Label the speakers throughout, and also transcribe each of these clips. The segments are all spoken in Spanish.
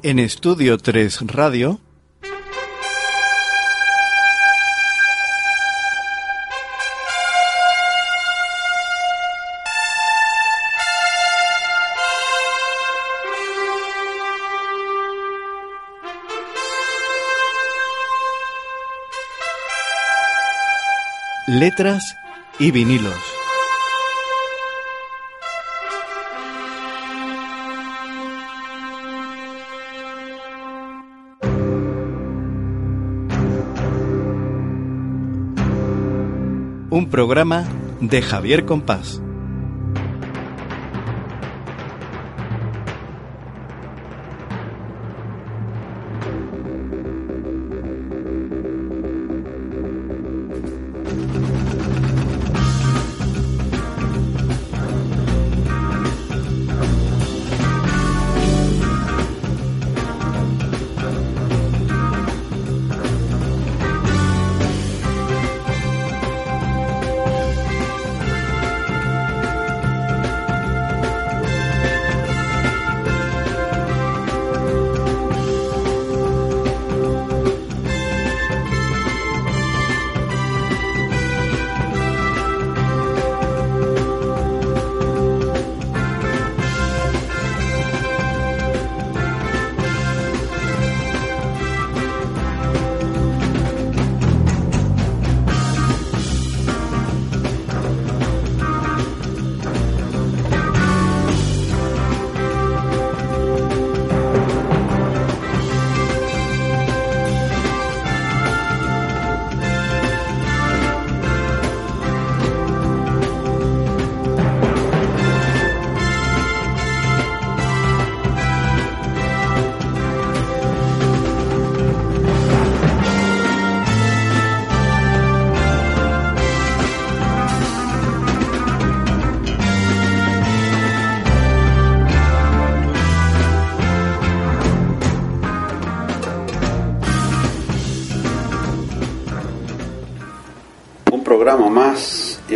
Speaker 1: En Estudio 3 Radio. Letras y vinilos. Un programa de Javier Compás.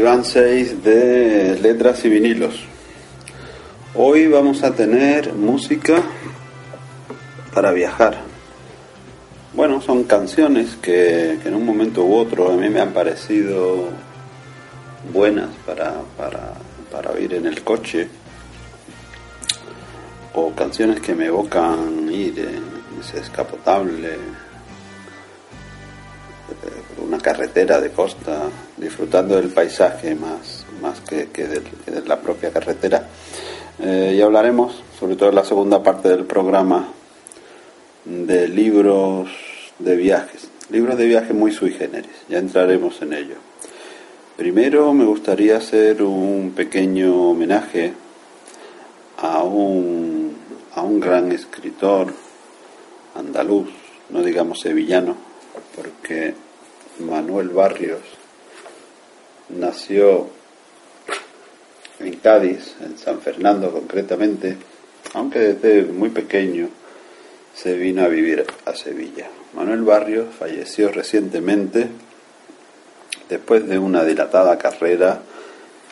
Speaker 2: Iván 6 de letras y vinilos. Hoy vamos a tener música para viajar. Bueno, son canciones que, en un momento u otro a mí me han parecido buenas para, para, para oír en el coche o canciones que me evocan ir en ese escapotable carretera de costa, disfrutando del paisaje más, más que, de, la propia carretera. Eh, y hablaremos, sobre todo en la segunda parte del programa, de libros de viajes. Libros de viaje muy sui generis, ya entraremos en ello. Primero me gustaría hacer un pequeño homenaje a un, a un gran escritor andaluz, no digamos sevillano, porque Manuel Barrios nació en Cádiz, en San Fernando concretamente, aunque desde muy pequeño se vino a vivir a Sevilla. Manuel Barrios falleció recientemente después de una dilatada carrera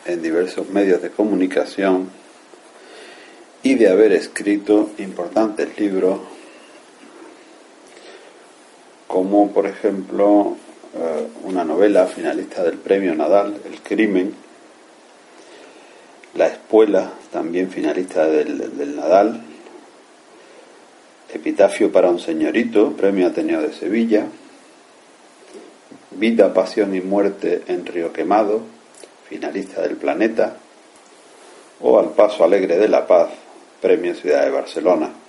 Speaker 2: en diversos medios de comunicación y de haber escrito importantes libros como por ejemplo eh, una novela finalista del premio Nadal, El crimen, La espuela, también finalista del, del Nadal, Epitafio para un señorito, premio Ateneo de Sevilla, Vida, Pasión y Muerte en Río Quemado, finalista del Planeta, o Al Paso Alegre de la Paz, premio Ciudad de Barcelona.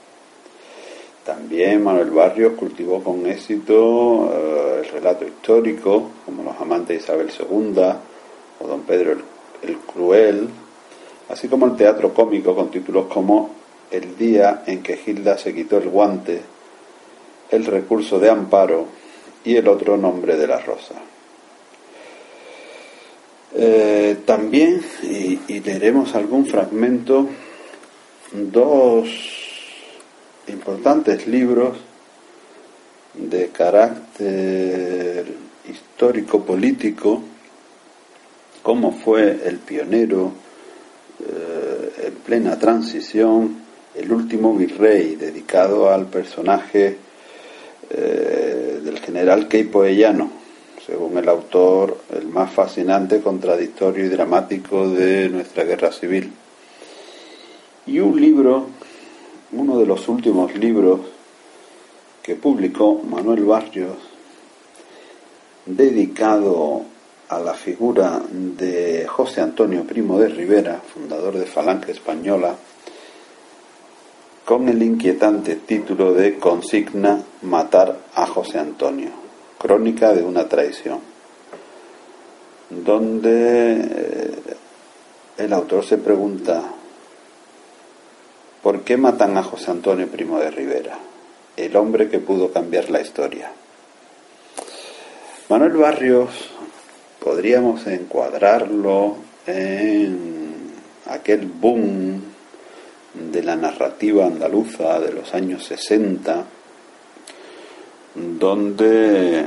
Speaker 2: También Manuel Barrios cultivó con éxito eh, el relato histórico, como Los amantes de Isabel II o Don Pedro el, Cruel, así como el teatro cómico con títulos como El día en que Gilda se quitó el guante, El recurso de amparo y El otro nombre de la rosa. Eh, también, y, y leeremos algún fragmento, dos importantes libros de carácter histórico-político, como fue el pionero eh, en plena transición, El último virrey, dedicado al personaje eh, del general Keipo Ellano, según el autor, el más fascinante, contradictorio y dramático de nuestra guerra civil. Y un libro, uno de los últimos libros que publicó Manuel Barrios, dedicado a la figura de José Antonio Primo de Rivera, fundador de Falange Española, con el inquietante título de Consigna Matar a José Antonio, crónica de una traición, donde eh, el autor se pregunta, ¿por qué matan a José Antonio Primo de Rivera, el hombre que pudo cambiar la historia? Manuel Barrios podríamos encuadrarlo en aquel boom de la narrativa andaluza de los años 60, donde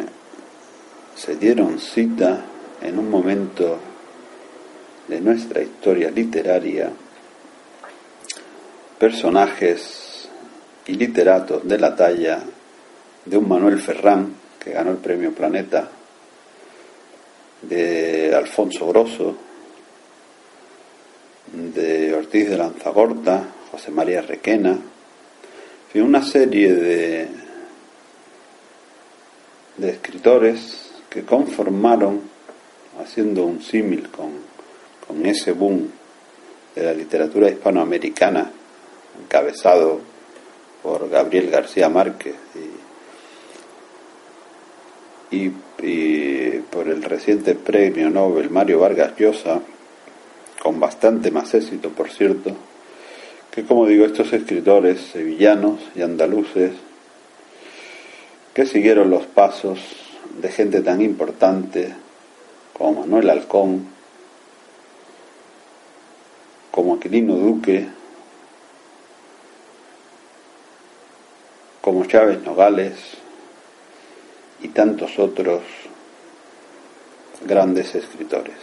Speaker 2: se dieron cita en un momento de nuestra historia literaria personajes y literatos de la talla de un Manuel Ferrán, que ganó el premio Planeta, de Alfonso Grosso, de Ortiz de Lanzagorta, José María Requena, y una serie de, de escritores que conformaron, haciendo un símil con, con ese boom de la literatura hispanoamericana, encabezado por Gabriel García Márquez y, por el reciente premio Nobel Mario Vargas Llosa, con bastante más éxito, por cierto, que como digo, estos escritores sevillanos y andaluces que siguieron los pasos de gente tan importante como Manuel Alcón, como Aquilino Duque, como Chávez Nogales y tantos otros grandes escritores.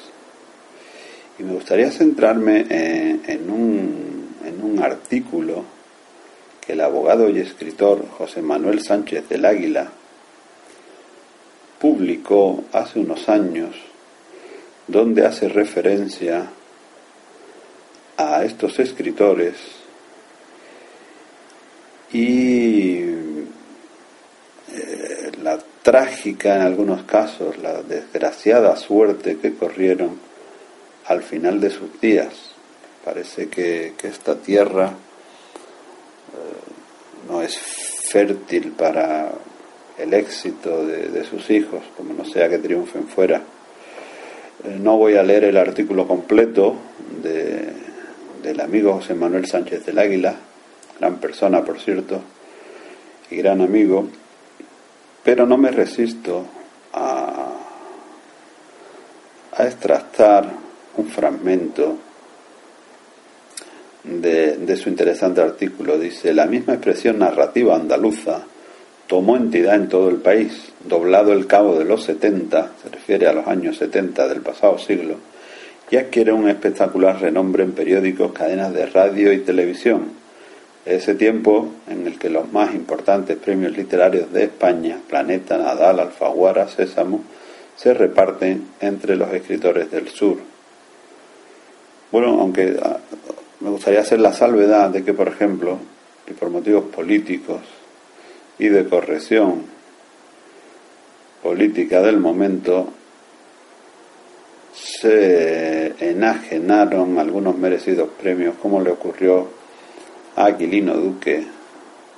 Speaker 2: Y me gustaría centrarme en, un, en un artículo que el abogado y escritor José Manuel Sánchez del Águila publicó hace unos años donde hace referencia a estos escritores y trágica en algunos casos, la desgraciada suerte que corrieron al final de sus días. Parece que, esta tierra eh, no es fértil para el éxito de, sus hijos, como no sea que triunfen fuera. Eh, no voy a leer el artículo completo de, del amigo José Manuel Sánchez del Águila, gran persona por cierto, y gran amigo, pero no me resisto a, a extractar un fragmento de, de, su interesante artículo. Dice, la misma expresión narrativa andaluza tomó entidad en todo el país, doblado el cabo de los 70, se refiere a los años 70 del pasado siglo, y adquiere un espectacular renombre en periódicos, cadenas de radio y televisión. Ese tiempo en el que los más importantes premios literarios de España, Planeta, Nadal, Alfaguara, Sésamo, se reparten entre los escritores del sur. Bueno, aunque ah, me gustaría hacer la salvedad de que, por ejemplo, y por motivos políticos y de corrección política del momento, se enajenaron algunos merecidos premios, como le ocurrió Aquilino Duque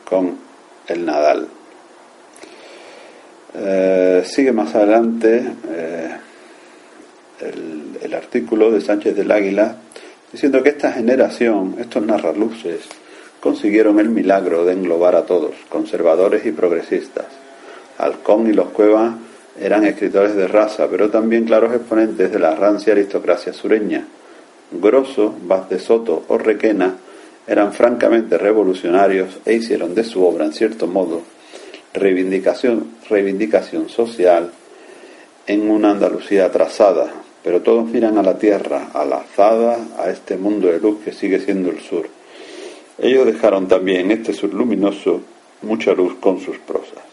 Speaker 2: con el Nadal. Eh, sigue más adelante eh, el, artículo de Sánchez del Águila diciendo que esta generación, estos narraluces, consiguieron el milagro de englobar a todos, conservadores y progresistas. Halcón y los Cuevas eran escritores de raza, pero también claros exponentes de la rancia aristocracia sureña. Grosso, Vaz de Soto o Requena eran francamente revolucionarios e hicieron de su obra, en cierto modo, reivindicación, reivindicación social en una Andalucía atrasada, pero todos miran a la tierra, a la azada, a este mundo de luz que sigue siendo el sur. Ellos dejaron también este sur luminoso mucha luz con sus prosas.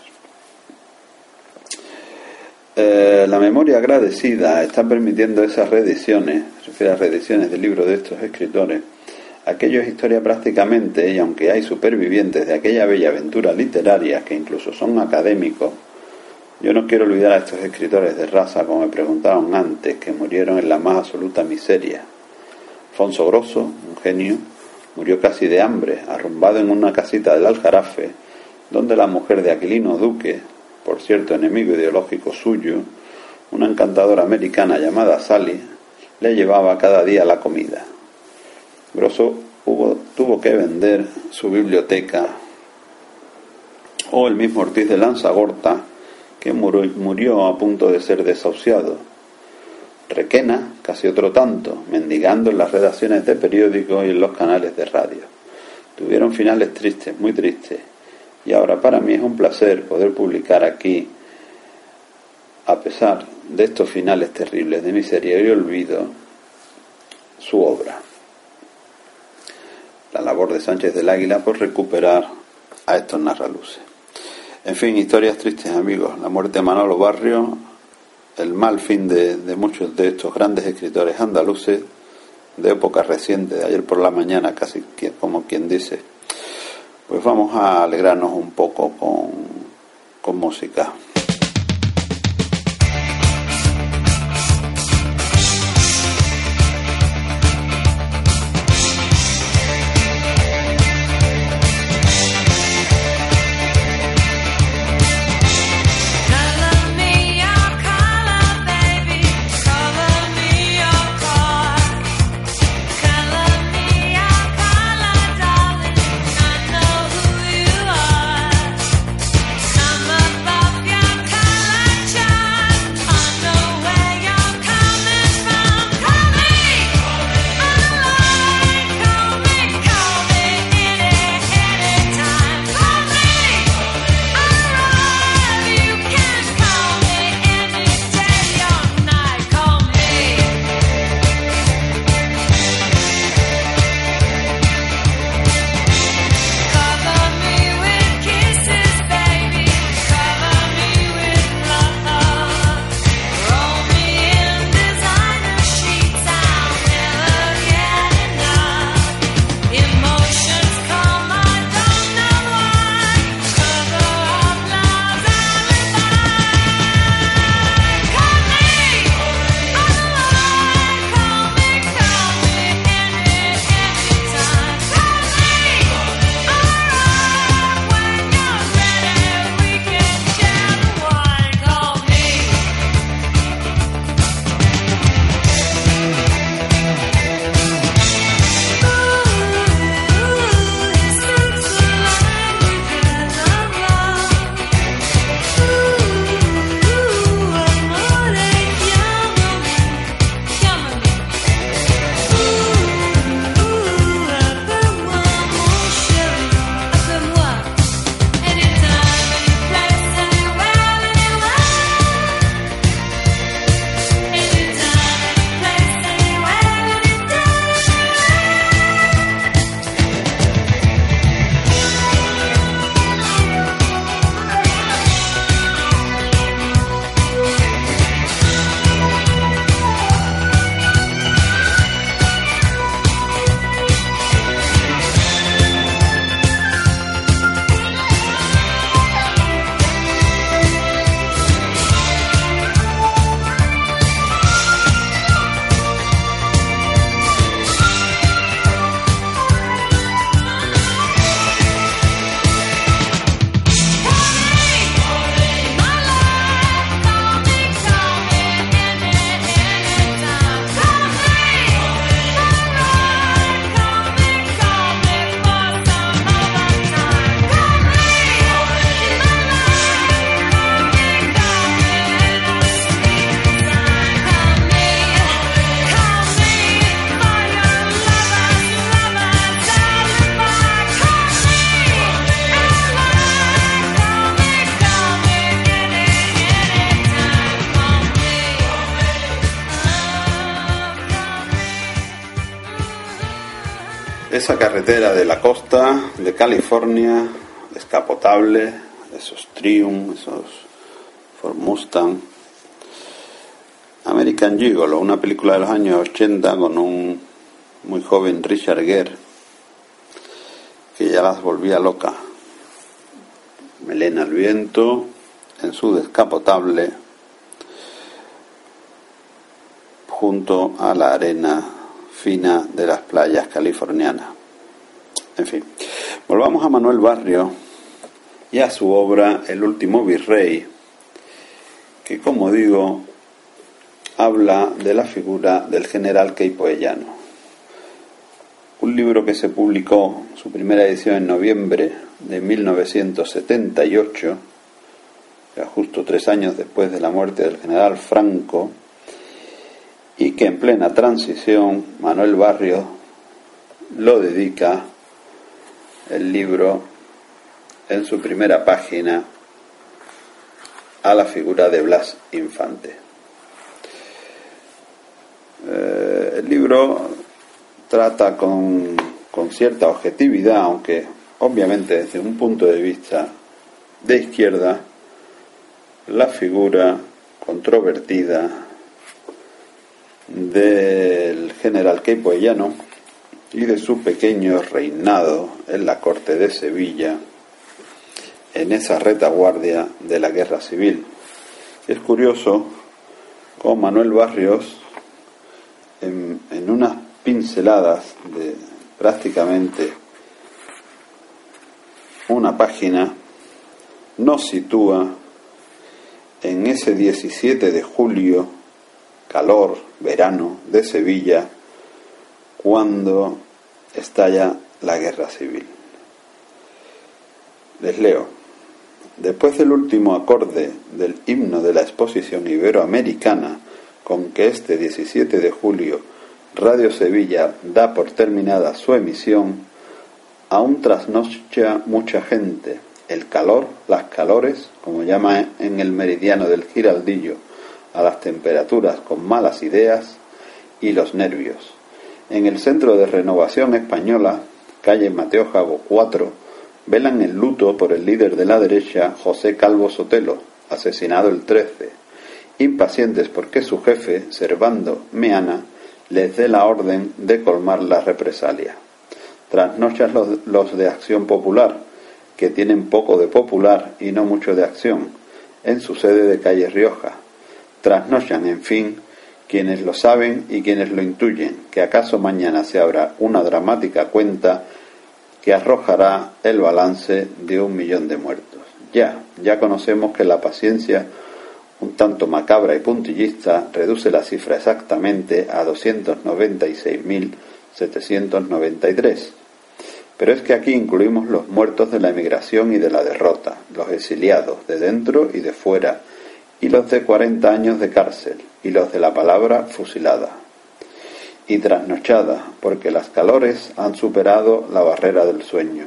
Speaker 2: Eh, la memoria agradecida está permitiendo esas reediciones, se refiere a reediciones del libro de estos escritores, aquello es historia prácticamente, y aunque hay supervivientes de aquella bella aventura literaria que incluso son académicos, yo no quiero olvidar a estos escritores de raza, como me preguntaron antes, que murieron en la más absoluta miseria. Alfonso Grosso, un genio, murió casi de hambre, arrumbado en una casita del Aljarafe, donde la mujer de Aquilino Duque, por cierto enemigo ideológico suyo, una encantadora americana llamada Sally, le llevaba cada día la comida. Grosso tuvo que vender su biblioteca, o el mismo Ortiz de Lanzagorta, que murió a punto de ser desahuciado. Requena, casi otro tanto, mendigando en las redacciones de periódicos y en los canales de radio. Tuvieron finales tristes, muy tristes, y ahora para mí es un placer poder publicar aquí, a pesar de estos finales terribles de miseria y olvido, su obra. La labor de Sánchez del Águila por recuperar a estos narraluces. En fin, historias tristes, amigos. La muerte de Manolo Barrio, el mal fin de, muchos de estos grandes escritores andaluces de época reciente, de ayer por la mañana, casi como quien dice. Pues vamos a alegrarnos un poco con, con música. Carretera de la costa de California, escapotable, esos Triumph, esos Ford Mustang, American Gigolo, una película de los años 80 con un muy joven Richard Gere, que ya las volvía loca. Melena al viento, en su descapotable, junto a la arena fina de las playas californianas. En fin, volvamos a Manuel Barrio y a su obra El último virrey, que como digo, habla de la figura del general Queipoellano. Un libro que se publicó, su primera edición en noviembre de 1978, justo tres años después de la muerte del general Franco, y que en plena transición Manuel Barrio lo dedica el libro en su primera página a la figura de Blas Infante. Eh, el libro trata con, con cierta objetividad, aunque obviamente desde un punto de vista de izquierda, la figura controvertida del general Queipoellano y de su pequeño reinado en la corte de Sevilla en esa retaguardia de la guerra civil. Es curioso cómo Manuel Barrios, en, en unas pinceladas de prácticamente una página, nos sitúa en ese 17 de julio, calor, verano de Sevilla, cuando estalla la guerra civil. Les leo. Después del último acorde del himno de la exposición iberoamericana, con que este 17 de julio Radio Sevilla da por terminada su emisión, aún trasnocha mucha gente el calor, las calores, como llama en el meridiano del Giraldillo, a las temperaturas con malas ideas y los nervios. En el Centro de Renovación Española, calle Mateo Jago 4, velan el luto por el líder de la derecha, José Calvo Sotelo, asesinado el 13, impacientes porque su jefe, Servando Meana, les dé la orden de colmar la represalia. Trasnochan los, los de Acción Popular, que tienen poco de popular y no mucho de acción, en su sede de calle Rioja. Trasnochan, en fin, quienes lo saben y quienes lo intuyen, que acaso mañana se abra una dramática cuenta que arrojará el balance de un millón de muertos. Ya, ya conocemos que la paciencia, un tanto macabra y puntillista, reduce la cifra exactamente a 296.793. Pero es que aquí incluimos los muertos de la emigración y de la derrota, los exiliados de dentro y de fuera, y los de 40 años de cárcel, y los de la palabra fusilada y trasnochada, porque las calores han superado la barrera del sueño.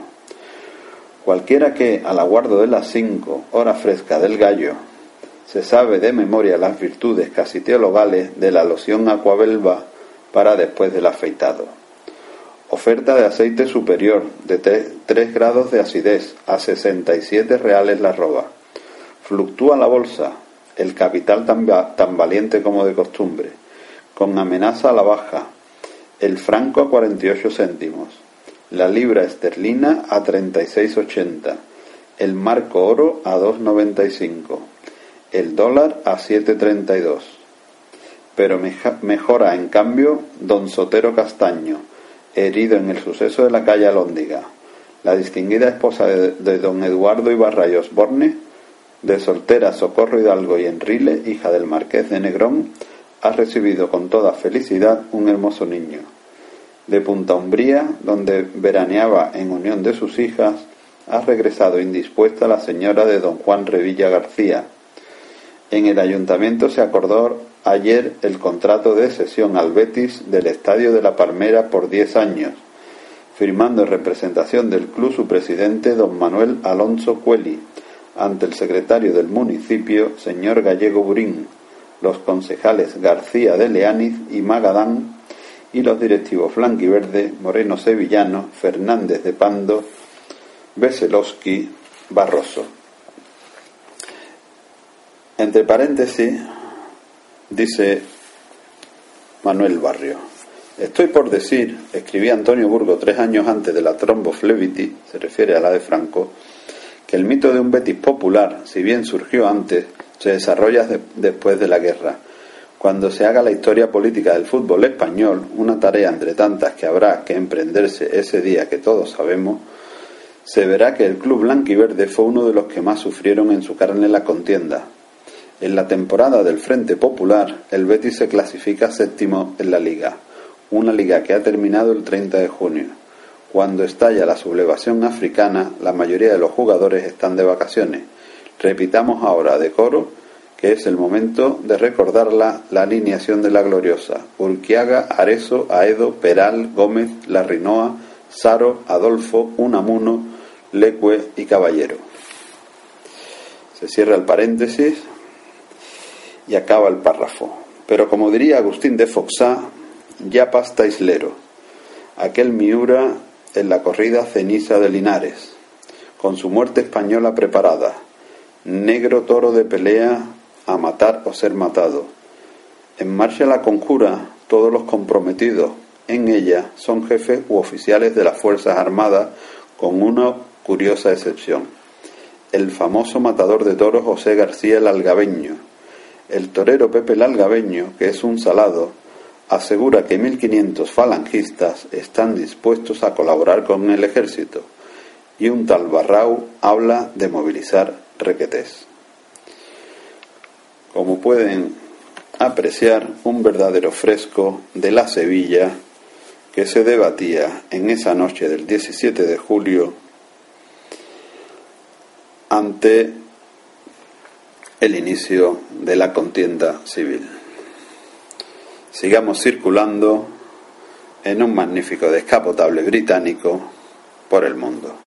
Speaker 2: Cualquiera que, al aguardo de las cinco, hora fresca del gallo, se sabe de memoria las virtudes casi teologales de la loción acuabelva para después del afeitado. Oferta de aceite superior de 3 grados de acidez a 67 reales la roba. Fluctúa la bolsa, el capital tan, valiente como de costumbre con amenaza a la baja, el franco a 48 céntimos, la libra esterlina a 36,80, el marco oro a 2,95, el dólar a 7,32. Pero mejora en cambio don Sotero Castaño, herido en el suceso de la calle Alóndiga, la distinguida esposa de, de don Eduardo Ibarra y Osborne, de soltera Socorro Hidalgo y Enrile, hija del marqués de Negrón, ha recibido con toda felicidad un hermoso niño. De Punta Umbría, donde veraneaba en unión de sus hijas, ha regresado indispuesta la señora de don Juan Revilla García. En el ayuntamiento se acordó ayer el contrato de cesión al Betis del Estadio de la Palmera por diez años, firmando en representación del club su presidente don Manuel Alonso Cueli, ante el secretario del municipio, señor Gallego Burín, los concejales García de Leániz y Magadán y los directivos Verde, Moreno Sevillano, Fernández de Pando, Veselowski, Barroso. Entre paréntesis, dice Manuel Barrio. Estoy por decir, escribía Antonio Burgo tres años antes de la Fleviti, se refiere a la de Franco, el mito de un Betis popular, si bien surgió antes, se desarrolla después de la guerra. Cuando se haga la historia política del fútbol español, una tarea entre tantas que habrá que emprenderse ese día que todos sabemos, se verá que el club blanquiverde fue uno de los que más sufrieron en su carne la contienda. En la temporada del Frente Popular, el Betis se clasifica séptimo en la liga, una liga que ha terminado el 30 de junio. Cuando estalla la sublevación africana, la mayoría de los jugadores están de vacaciones. Repitamos ahora de coro que es el momento de recordarla la alineación de la gloriosa. Urquiaga, Arezo, Aedo, Peral, Gómez, Larrinoa, Saro, Adolfo, Unamuno, Lecue y Caballero. Se cierra el paréntesis y acaba el párrafo. Pero como diría Agustín de Foxá, ya pasta islero, aquel Miura en la corrida ceniza de Linares, con su muerte española preparada, negro toro de pelea a matar o ser matado. En marcha la conjura, todos los comprometidos en ella son jefes u oficiales de las Fuerzas Armadas, con una curiosa excepción. El famoso matador de toros José García el Algabeño. El torero Pepe el Algabeño, que es un salado, asegura que 1.500 falangistas están dispuestos a colaborar con el ejército y un tal Barrau habla de movilizar requetés. Como pueden apreciar, un verdadero fresco de la Sevilla que se debatía en esa noche del 17 de julio ante el inicio de la contienda civil. Sigamos circulando en un magnífico descapotable británico por el mundo.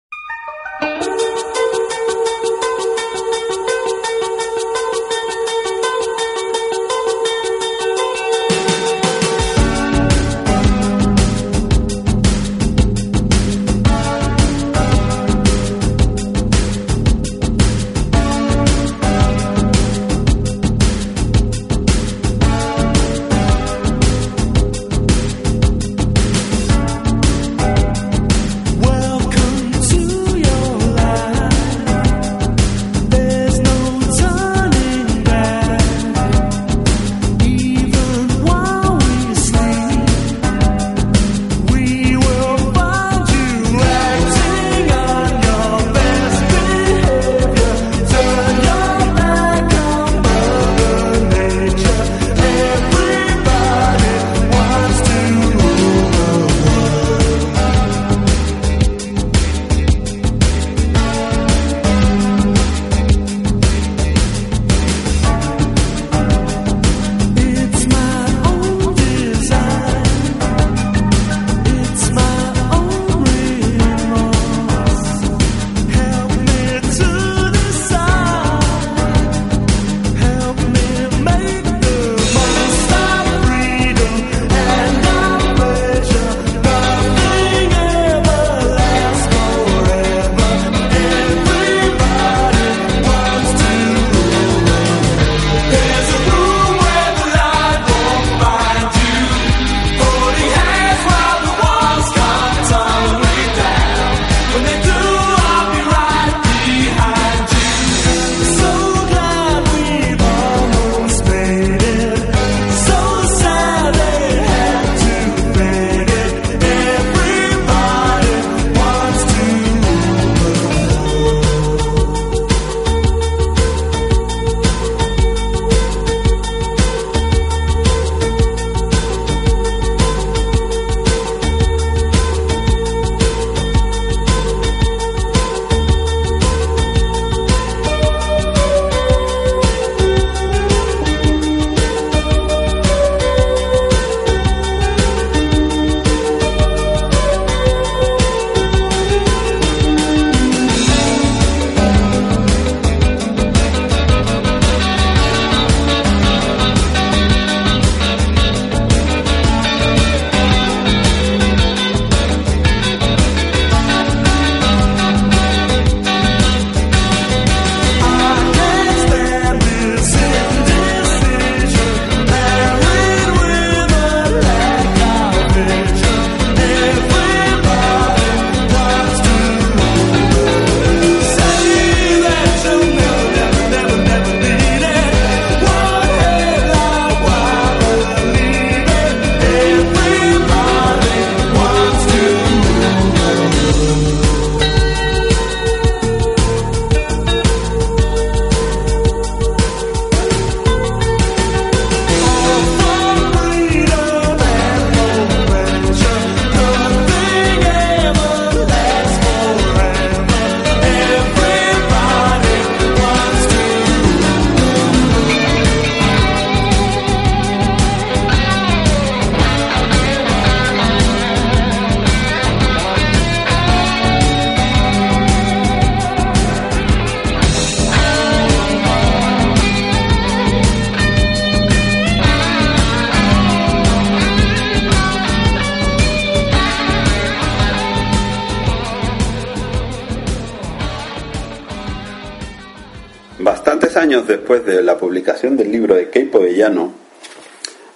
Speaker 2: Publicación del libro de Keipo de Llano,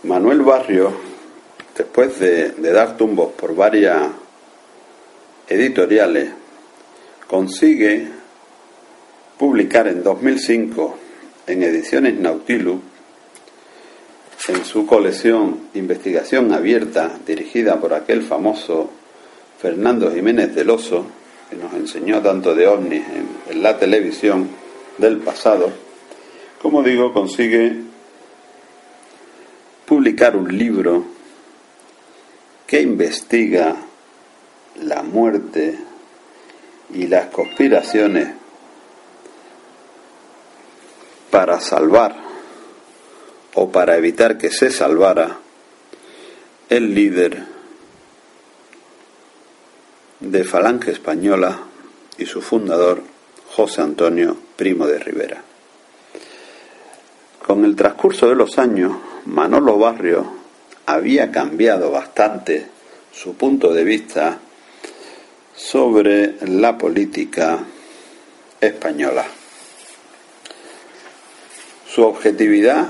Speaker 2: Manuel Barrio, después de, dar tumbos por varias editoriales, consigue publicar en 2005 en Ediciones Nautilus, en su colección Investigación Abierta, dirigida por aquel famoso Fernando Jiménez del Oso, que nos enseñó tanto de ovnis en, la televisión del pasado, como digo, consigue publicar un libro que investiga la muerte y las conspiraciones para salvar o para evitar que se salvara el líder de Falange Española y su fundador José Antonio Primo de Rivera. Con el transcurso de los años, Manolo Barrio había cambiado bastante su punto de vista sobre la política española. Su objetividad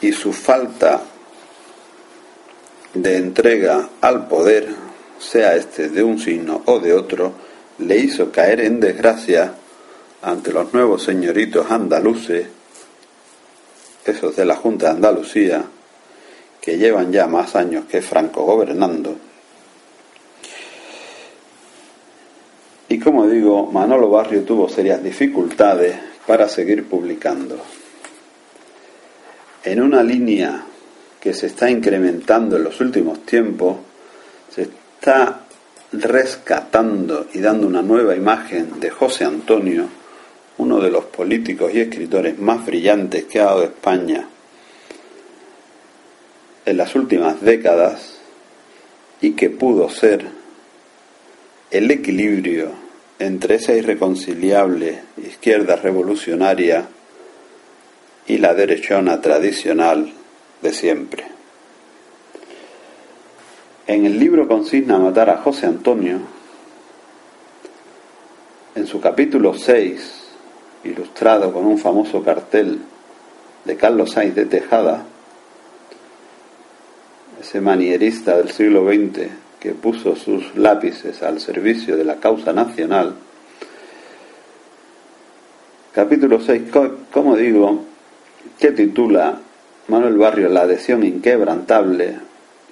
Speaker 2: y su falta de entrega al poder, sea este de un signo o de otro, le hizo caer en desgracia ante los nuevos señoritos andaluces, esos de la Junta de Andalucía, que llevan ya más años que Franco gobernando. Y como digo, Manolo Barrio tuvo serias dificultades para seguir publicando. En una línea que se está incrementando en los últimos tiempos, se está rescatando y dando una nueva imagen de José Antonio, uno de los políticos y escritores más brillantes que ha dado España en las últimas décadas y que pudo ser el equilibrio entre esa irreconciliable izquierda revolucionaria y la derechona tradicional de siempre. En el libro Consigna matar a José Antonio, en su capítulo 6, ilustrado con un famoso cartel de Carlos Sainz de Tejada, ese manierista del siglo XX que puso sus lápices al servicio de la causa nacional, capítulo 6, como digo, que titula Manuel Barrio La adhesión inquebrantable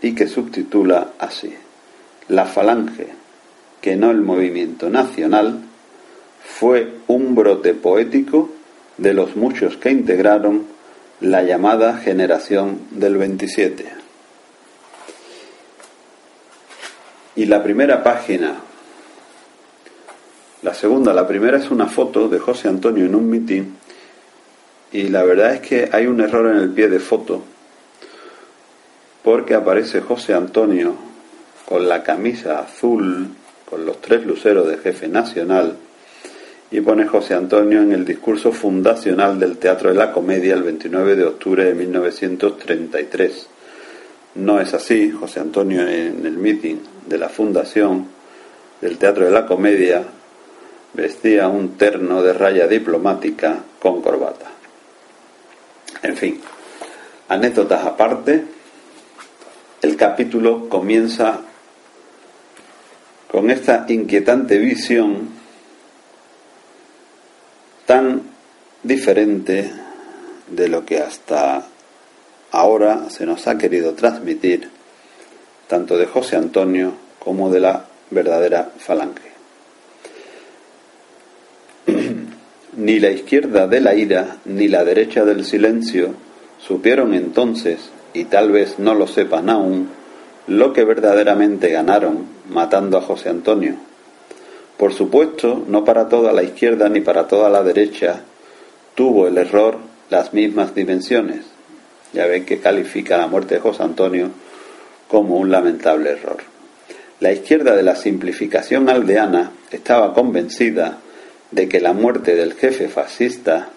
Speaker 2: y que subtitula así La falange, que no el movimiento nacional, fue un brote poético de los muchos que integraron la llamada generación del 27. Y la primera página, la segunda, la primera es una foto de José Antonio en un mitin y la verdad es que hay un error en el pie de foto porque aparece José Antonio con la camisa azul, con los tres luceros de jefe nacional, y pone José Antonio en el discurso fundacional del Teatro de la Comedia el 29 de octubre de 1933. No es así, José Antonio en el meeting de la fundación del Teatro de la Comedia vestía un terno de raya diplomática con corbata. En fin, anécdotas aparte, el capítulo comienza con esta inquietante visión tan diferente de lo que hasta ahora se nos ha querido transmitir, tanto de José Antonio como de la verdadera falange. Ni la izquierda de la ira ni la derecha del silencio supieron entonces, y tal vez no lo sepan aún, lo que verdaderamente ganaron matando a José Antonio. Por supuesto, no para toda la izquierda ni para toda la derecha tuvo el error las mismas dimensiones. Ya ven que califica la muerte de José Antonio como un lamentable error. La izquierda de la simplificación aldeana estaba convencida de que la muerte del jefe fascista,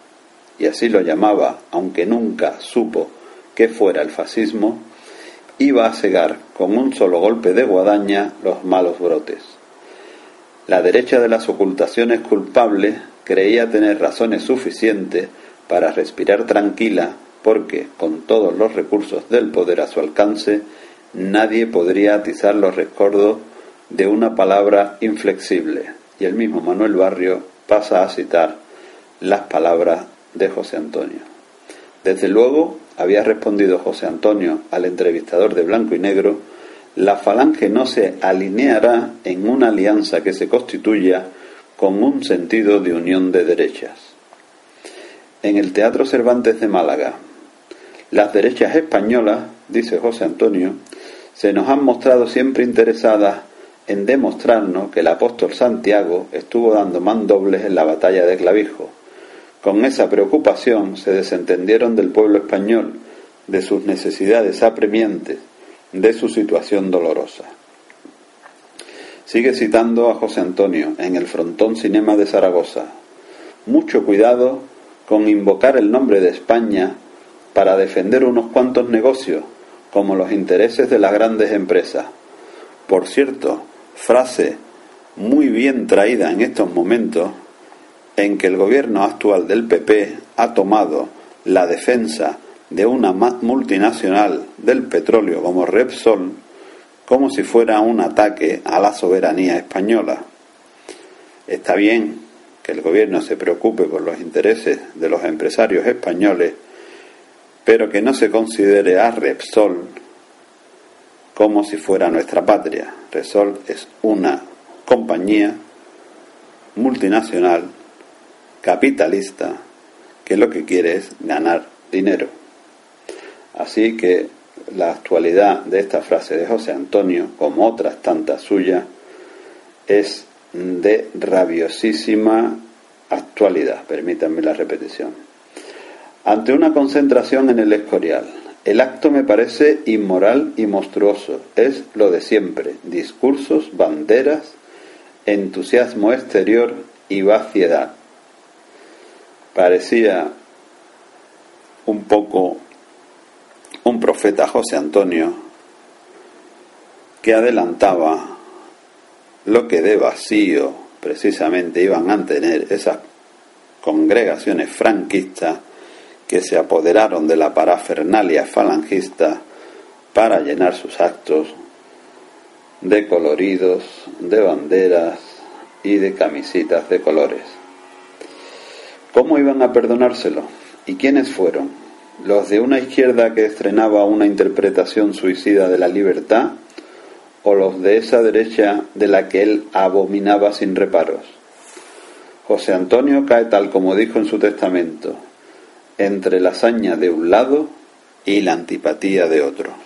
Speaker 2: y así lo llamaba, aunque nunca supo que fuera el fascismo, iba a cegar con un solo golpe de guadaña los malos brotes. La derecha de las ocultaciones culpables creía tener razones suficientes para respirar tranquila porque, con todos los recursos del poder a su alcance, nadie podría atizar los recuerdos de una palabra inflexible. Y el mismo Manuel Barrio pasa a citar las palabras de José Antonio. Desde luego, había respondido José Antonio al entrevistador de Blanco y Negro, la falange no se alineará en una alianza que se constituya con un sentido de unión de derechas. En el Teatro Cervantes de Málaga, las derechas españolas, dice José Antonio, se nos han mostrado siempre interesadas en demostrarnos que el apóstol Santiago estuvo dando mandobles en la batalla de Clavijo. Con esa preocupación se desentendieron del pueblo español, de sus necesidades apremiantes, de su situación dolorosa. Sigue citando a José Antonio en el Frontón Cinema de Zaragoza. Mucho cuidado con invocar el nombre de España para defender unos cuantos negocios, como los intereses de las grandes empresas. Por cierto, frase muy bien traída en estos momentos en que el gobierno actual del PP ha tomado la defensa de una multinacional del petróleo como Repsol como si fuera un ataque a la soberanía española. Está bien que el gobierno se preocupe por los intereses de los empresarios españoles, pero que no se considere a Repsol como si fuera nuestra patria. Repsol es una compañía multinacional capitalista que lo que quiere es ganar dinero. Así que la actualidad de esta frase de José Antonio, como otras tantas suyas, es de rabiosísima actualidad, permítanme la repetición. Ante una concentración en el Escorial, el acto me parece inmoral y monstruoso, es lo de siempre, discursos, banderas, entusiasmo exterior y vaciedad. Parecía un poco un profeta José Antonio que adelantaba lo que de vacío precisamente iban a tener esas congregaciones franquistas que se apoderaron de la parafernalia falangista para llenar sus actos de coloridos, de banderas y de camisitas de colores. ¿Cómo iban a perdonárselo? ¿Y quiénes fueron? Los de una izquierda que estrenaba una interpretación suicida de la libertad o los de esa derecha de la que él abominaba sin reparos. José Antonio cae tal como dijo en su testamento, entre la hazaña de un lado y la antipatía de otro.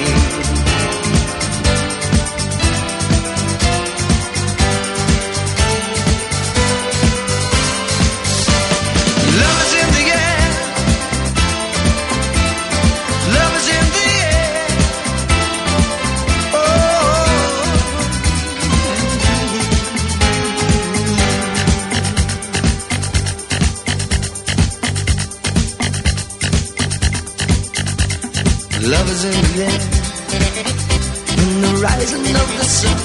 Speaker 3: standing the rising of the sun.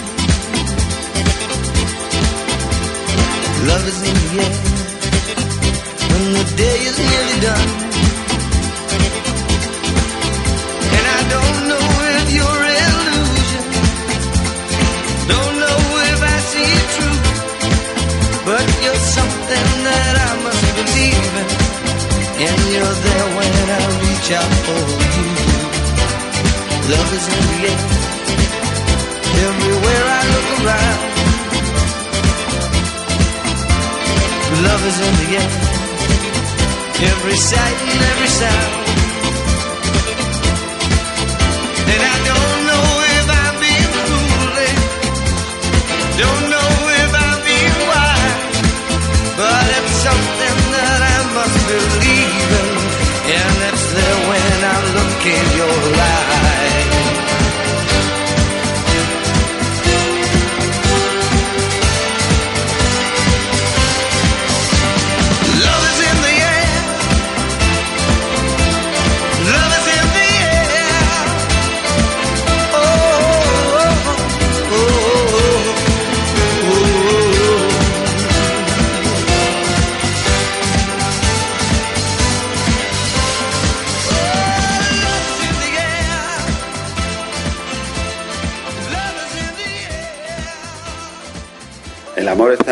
Speaker 3: Love is in the air when the day is nearly done. And I don't know if you're illusion, don't know if I see it true, but you're something that I must and you're there when I reach out for. Love is in the air. Everywhere I look around. Love is in the air. Every sight and every sound. And I don't know if I'm
Speaker 2: being foolish. Don't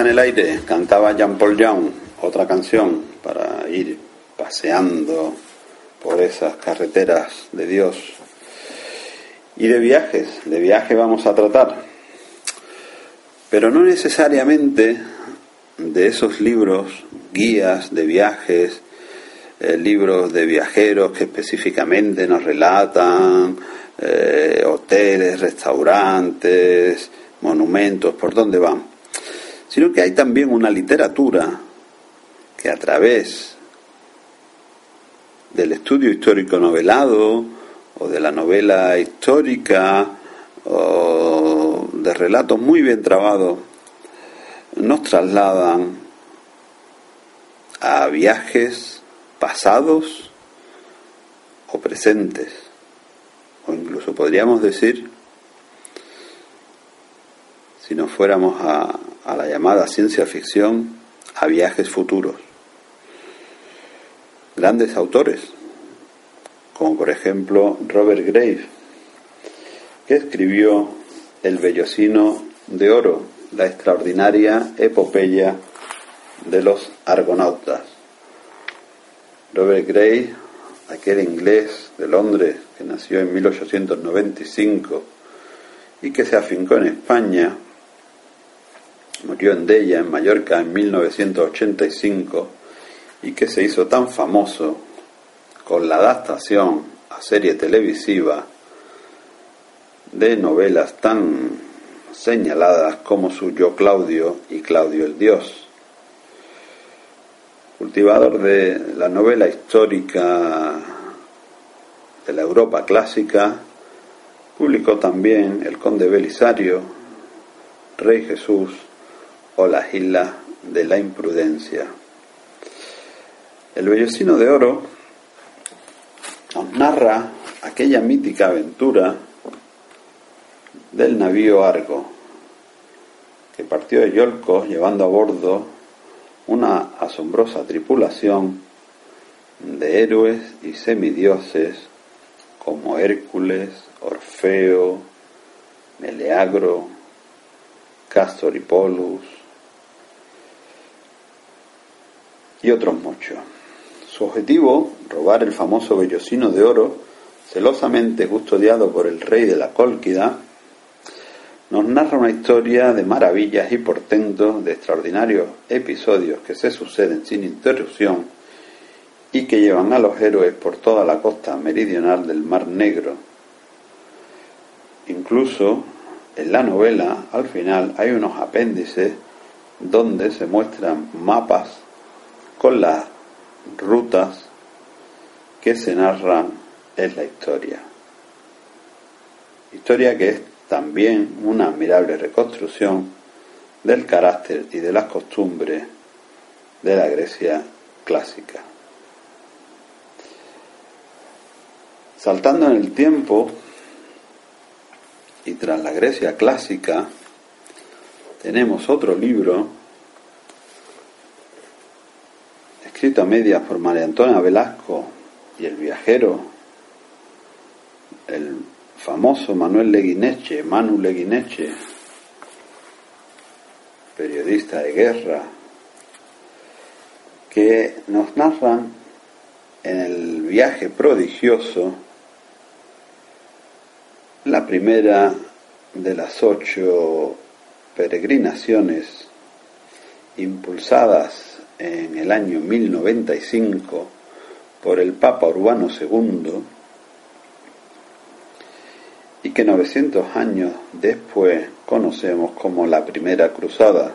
Speaker 2: en el aire, cantaba Jean Paul Young, otra canción para ir paseando por esas carreteras de Dios. Y de viajes, de viaje vamos a tratar, pero no necesariamente de esos libros, guías de viajes, eh, libros de viajeros que específicamente nos relatan eh, hoteles, restaurantes, monumentos, por dónde van, sino que hay también una literatura que a través del estudio histórico novelado o de la novela histórica o de relatos muy bien trabados nos trasladan a viajes pasados o presentes o incluso podríamos decir si nos fuéramos a, a la llamada ciencia ficción a viajes futuros grandes autores como por ejemplo Robert Graves que escribió El Bellocino de Oro, la extraordinaria epopeya de los argonautas. Robert Graves, aquel inglés de Londres que nació en 1895 y que se afincó en España, murió en Della, en Mallorca, en 1985 y que se hizo tan famoso con la adaptación a serie televisiva de novelas tan señaladas como su Yo Claudio y Claudio el Dios. Cultivador de la novela histórica de la Europa clásica, publicó también El Conde Belisario, Rey Jesús o Las Islas de la Imprudencia. El Bellocino de Oro nos narra aquella mítica aventura del navío Argo, que partió de Yolcos llevando a bordo una asombrosa tripulación de héroes y semidioses como Hércules, Orfeo, Meleagro, Castor y Polus y otros muchos. Su objetivo, robar el famoso vellocino de oro, celosamente custodiado por el rey de la Cólquida, nos narra una historia de maravillas y portentos, de extraordinarios episodios que se suceden sin interrupción y que llevan a los héroes por toda la costa meridional del Mar Negro. Incluso en la novela, al final, hay unos apéndices donde se muestran mapas con las rutas que se narran en la historia. Historia que es también una admirable reconstrucción del carácter y de las costumbres de la Grecia clásica. Saltando en el tiempo y tras la Grecia clásica, tenemos otro libro escrito a medias por María Antonia Velasco y el viajero, el famoso Manuel Leguineche, Manu Leguineche, periodista de guerra, que nos narran en el viaje prodigioso, la primera de las ocho peregrinaciones impulsadas en el año 1095 por el Papa Urbano II y que 900 años después conocemos como la Primera Cruzada.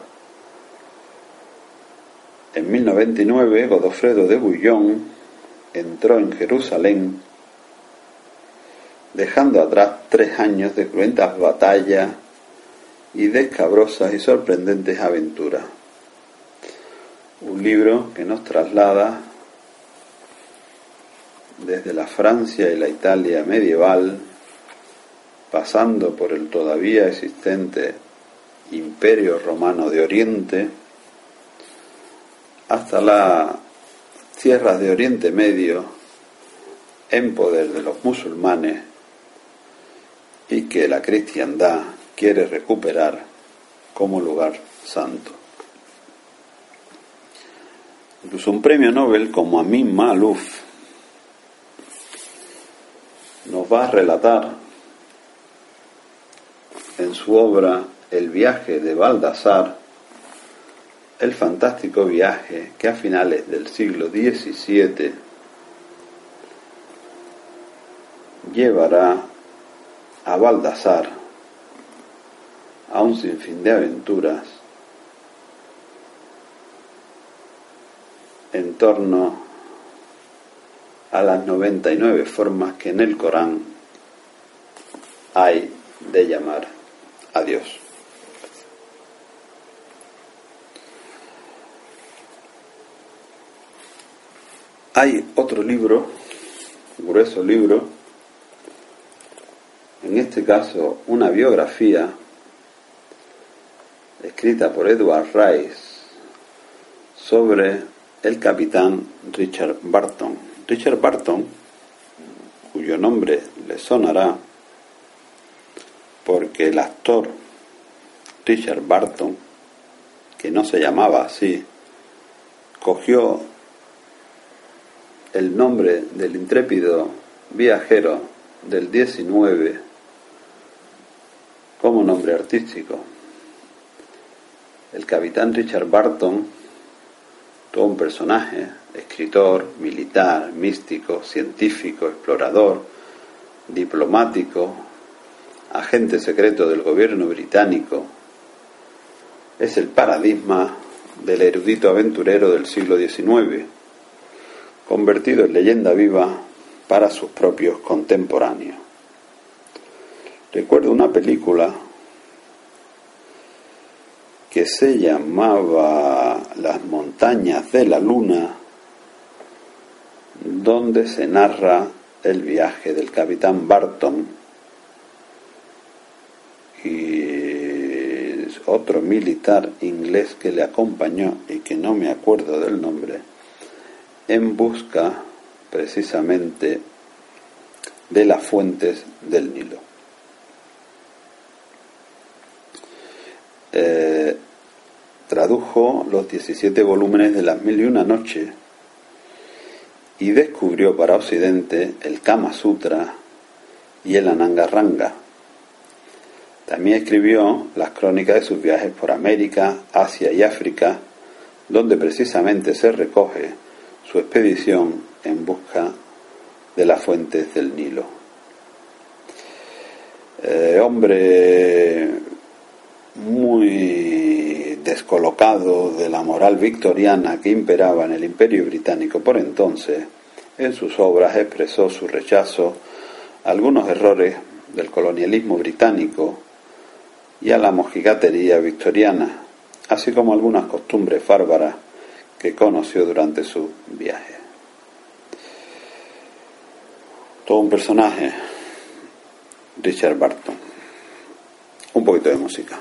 Speaker 2: En 1099 Godofredo de Bouillon entró en Jerusalén dejando atrás tres años de cruentas batallas y de escabrosas y sorprendentes aventuras. Un libro que nos traslada desde la Francia y la Italia medieval, pasando por el todavía existente Imperio Romano de Oriente, hasta las tierras de Oriente Medio en poder de los musulmanes y que la cristiandad quiere recuperar como lugar santo. Incluso un premio Nobel como Amin Malouf nos va a relatar en su obra El viaje de Baldassar el fantástico viaje que a finales del siglo XVII llevará a Baldassar a un sinfín de aventuras en torno a las 99 formas que en el Corán hay de llamar a Dios. Hay otro libro, grueso libro, en este caso una biografía escrita por Edward Rice sobre el capitán Richard Barton. Richard Barton, cuyo nombre le sonará porque el actor Richard Barton, que no se llamaba así, cogió el nombre del intrépido viajero del 19 como nombre artístico. El capitán Richard Barton, todo un personaje, escritor, militar, místico, científico, explorador, diplomático, agente secreto del gobierno británico, es el paradigma del erudito aventurero del siglo XIX, convertido en leyenda viva para sus propios contemporáneos. Recuerdo una película que se llamaba Las montañas de la luna, donde se narra el viaje del capitán Barton y otro militar inglés que le acompañó y que no me acuerdo del nombre, en busca precisamente de las fuentes del Nilo. Eh, tradujo los 17 volúmenes de las mil y una noches y descubrió para Occidente el Kama Sutra y el Anangaranga. También escribió las crónicas de sus viajes por América, Asia y África, donde precisamente se recoge su expedición en busca de las fuentes del Nilo. Eh, hombre muy descolocado de la moral victoriana que imperaba en el imperio británico por entonces, en sus obras expresó su rechazo a algunos errores del colonialismo británico y a la mojigatería victoriana, así como algunas costumbres bárbaras que conoció durante su viaje. Todo un personaje, Richard Barton. Un poquito de música.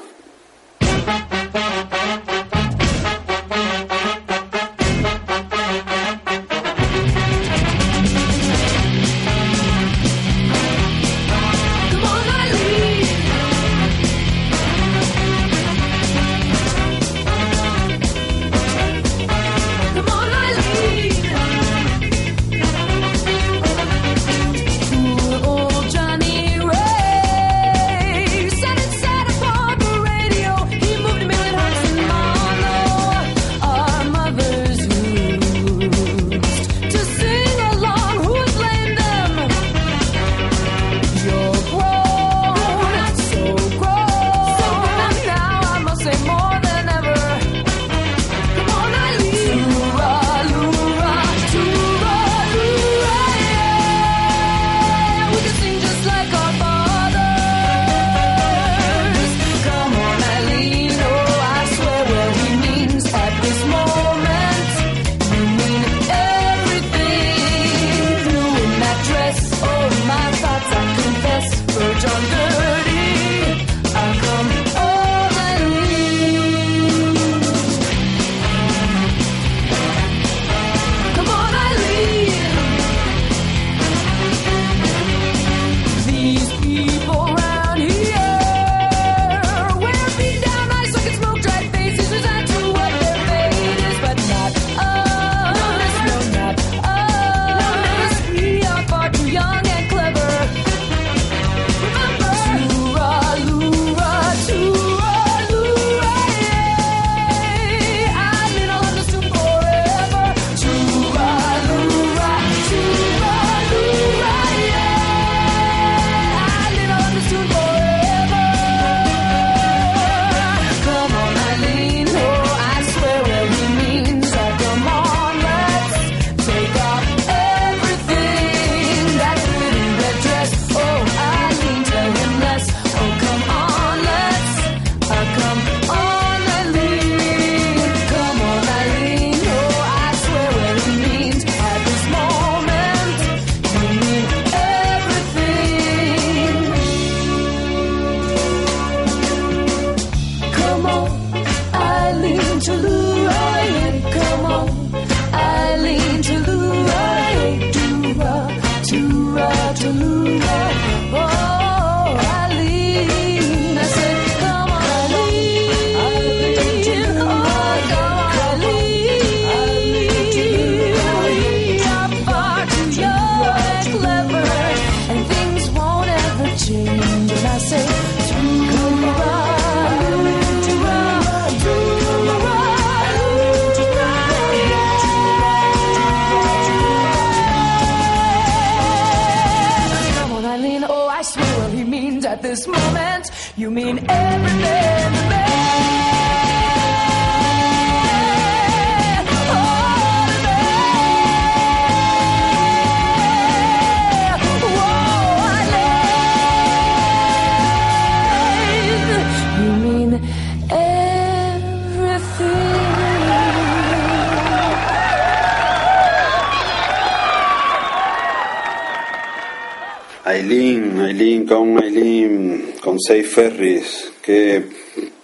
Speaker 2: Aileen, Aileen con Seis Ferris, qué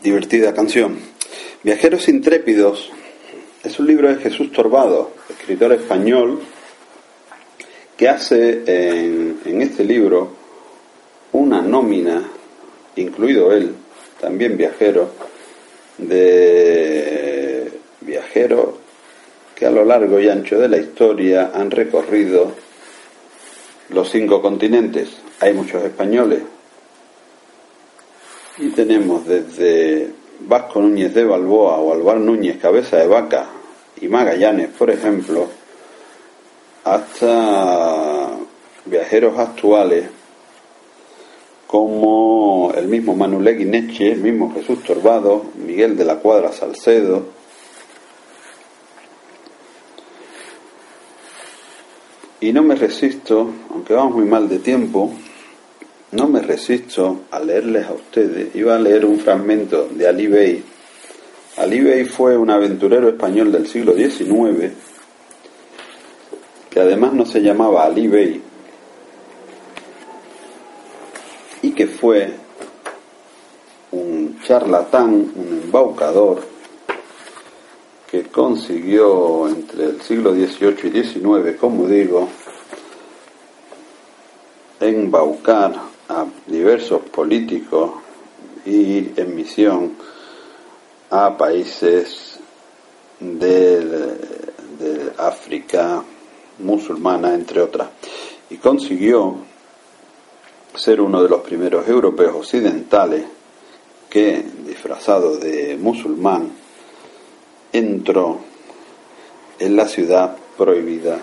Speaker 2: divertida canción. Viajeros intrépidos es un libro de Jesús Torbado, escritor español, que hace en, en este libro una nómina, incluido él, también viajero, de viajeros que a lo largo y ancho de la historia han recorrido los cinco continentes. Hay muchos españoles. Y tenemos desde Vasco Núñez de Balboa o Alvar Núñez Cabeza de Vaca y Magallanes, por ejemplo, hasta viajeros actuales como el mismo Manuel Neche, el mismo Jesús Torbado, Miguel de la Cuadra Salcedo, Y no me resisto, aunque vamos muy mal de tiempo, no me resisto a leerles a ustedes. Iba a leer un fragmento de Ali Bey. Ali Bey fue un aventurero español del siglo XIX, que además no se llamaba Ali Bey, y que fue un charlatán, un embaucador, que consiguió entre el siglo XVIII y XIX, como digo, embaucar a diversos políticos y en misión a países de, de África musulmana, entre otras, y consiguió ser uno de los primeros europeos occidentales que, disfrazado de musulmán, entró en la ciudad prohibida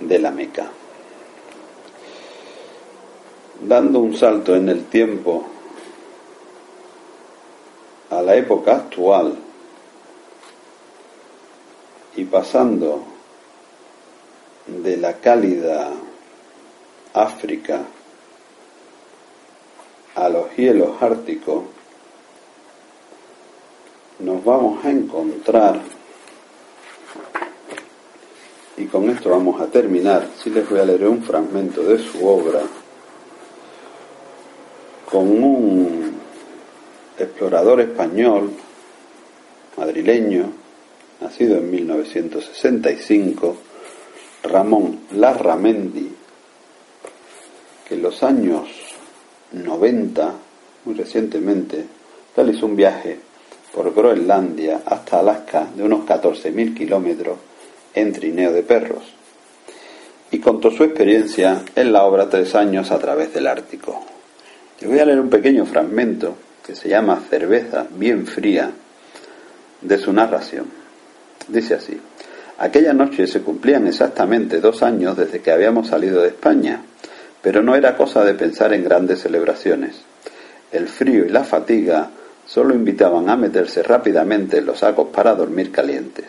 Speaker 2: de la Meca. Dando un salto en el tiempo a la época actual y pasando de la cálida África a los hielos árticos, nos vamos a encontrar, y con esto vamos a terminar, si les voy a leer un fragmento de su obra, con un explorador español, madrileño, nacido en 1965, Ramón Larramendi, que en los años 90, muy recientemente, realizó un viaje por Groenlandia hasta Alaska de unos 14.000 kilómetros en trineo de perros y contó su experiencia en la obra Tres años a través del Ártico. Les voy a leer un pequeño fragmento que se llama Cerveza bien fría de su narración. Dice así, aquella noche se cumplían exactamente dos años desde que habíamos salido de España, pero no era cosa de pensar en grandes celebraciones. El frío y la fatiga solo invitaban a meterse rápidamente en los sacos para dormir calientes.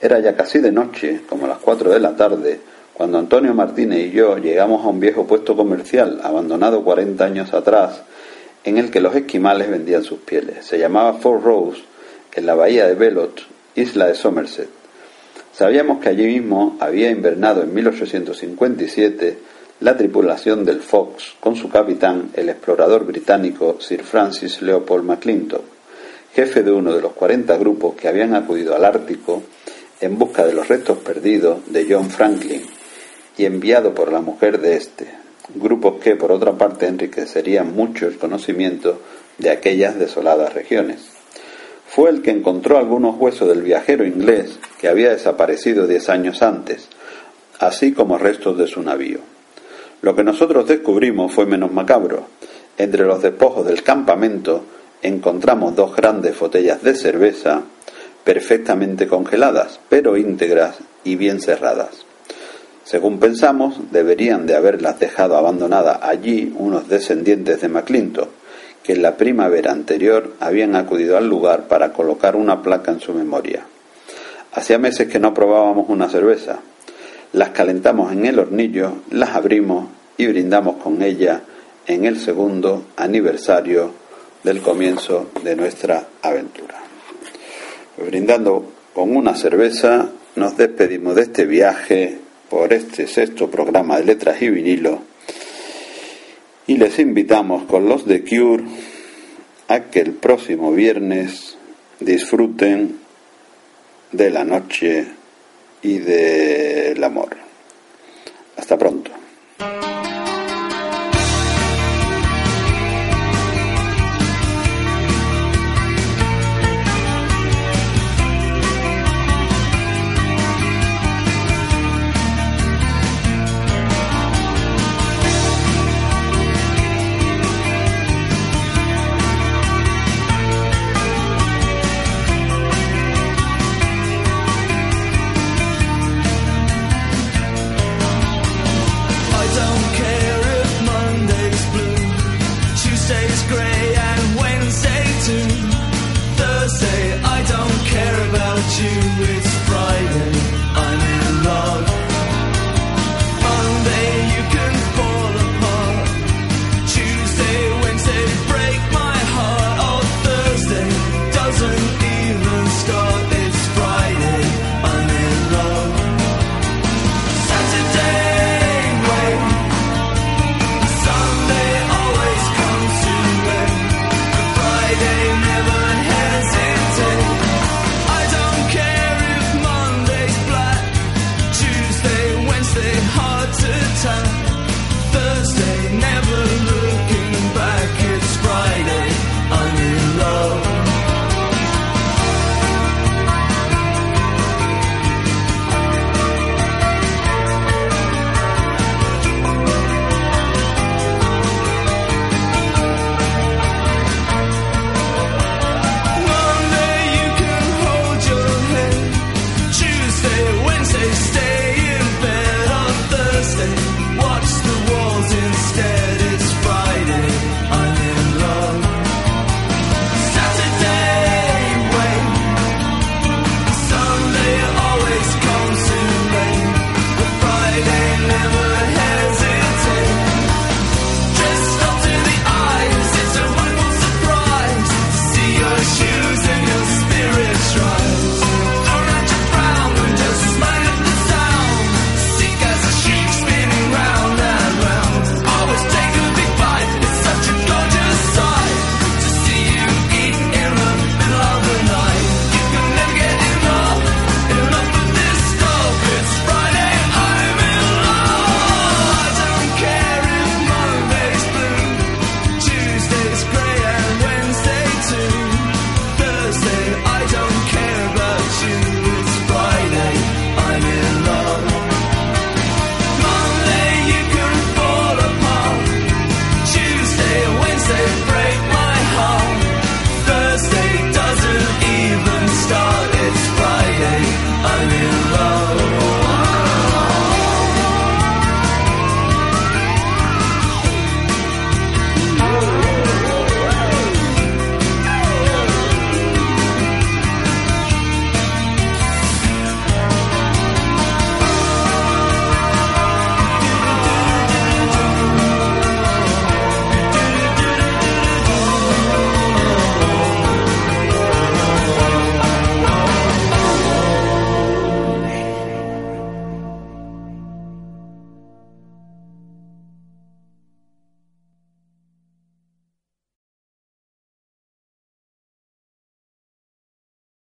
Speaker 2: Era ya casi de noche, como las cuatro de la tarde, cuando Antonio Martínez y yo llegamos a un viejo puesto comercial abandonado 40 años atrás, en el que los esquimales vendían sus pieles. Se llamaba Four Rose, en la bahía de Belot, isla de Somerset. Sabíamos que allí mismo había invernado en 1857 la tripulación del Fox, con su capitán, el explorador británico Sir Francis Leopold McClintock, jefe de uno de los 40 grupos que habían acudido al Ártico en busca de los restos perdidos de John Franklin y enviado por la mujer de este, grupos que por otra parte enriquecerían mucho el conocimiento de aquellas desoladas regiones. Fue el que encontró algunos huesos del viajero inglés que había desaparecido diez años antes, así como restos de su navío. Lo que nosotros descubrimos fue menos macabro. Entre los despojos del campamento encontramos dos grandes botellas de cerveza perfectamente congeladas, pero íntegras y bien cerradas. Según pensamos, deberían de haberlas dejado abandonadas allí unos descendientes de McClintock, que en la primavera anterior habían acudido al lugar para colocar una placa en su memoria. Hacía meses que no probábamos una cerveza. Las calentamos en el hornillo, las abrimos y brindamos con ella en el segundo aniversario del comienzo de nuestra aventura. Brindando con una cerveza, nos despedimos de este viaje por este sexto programa de Letras y Vinilo y les invitamos con los de Cure a que el próximo viernes disfruten de la noche y del amor. Hasta pronto.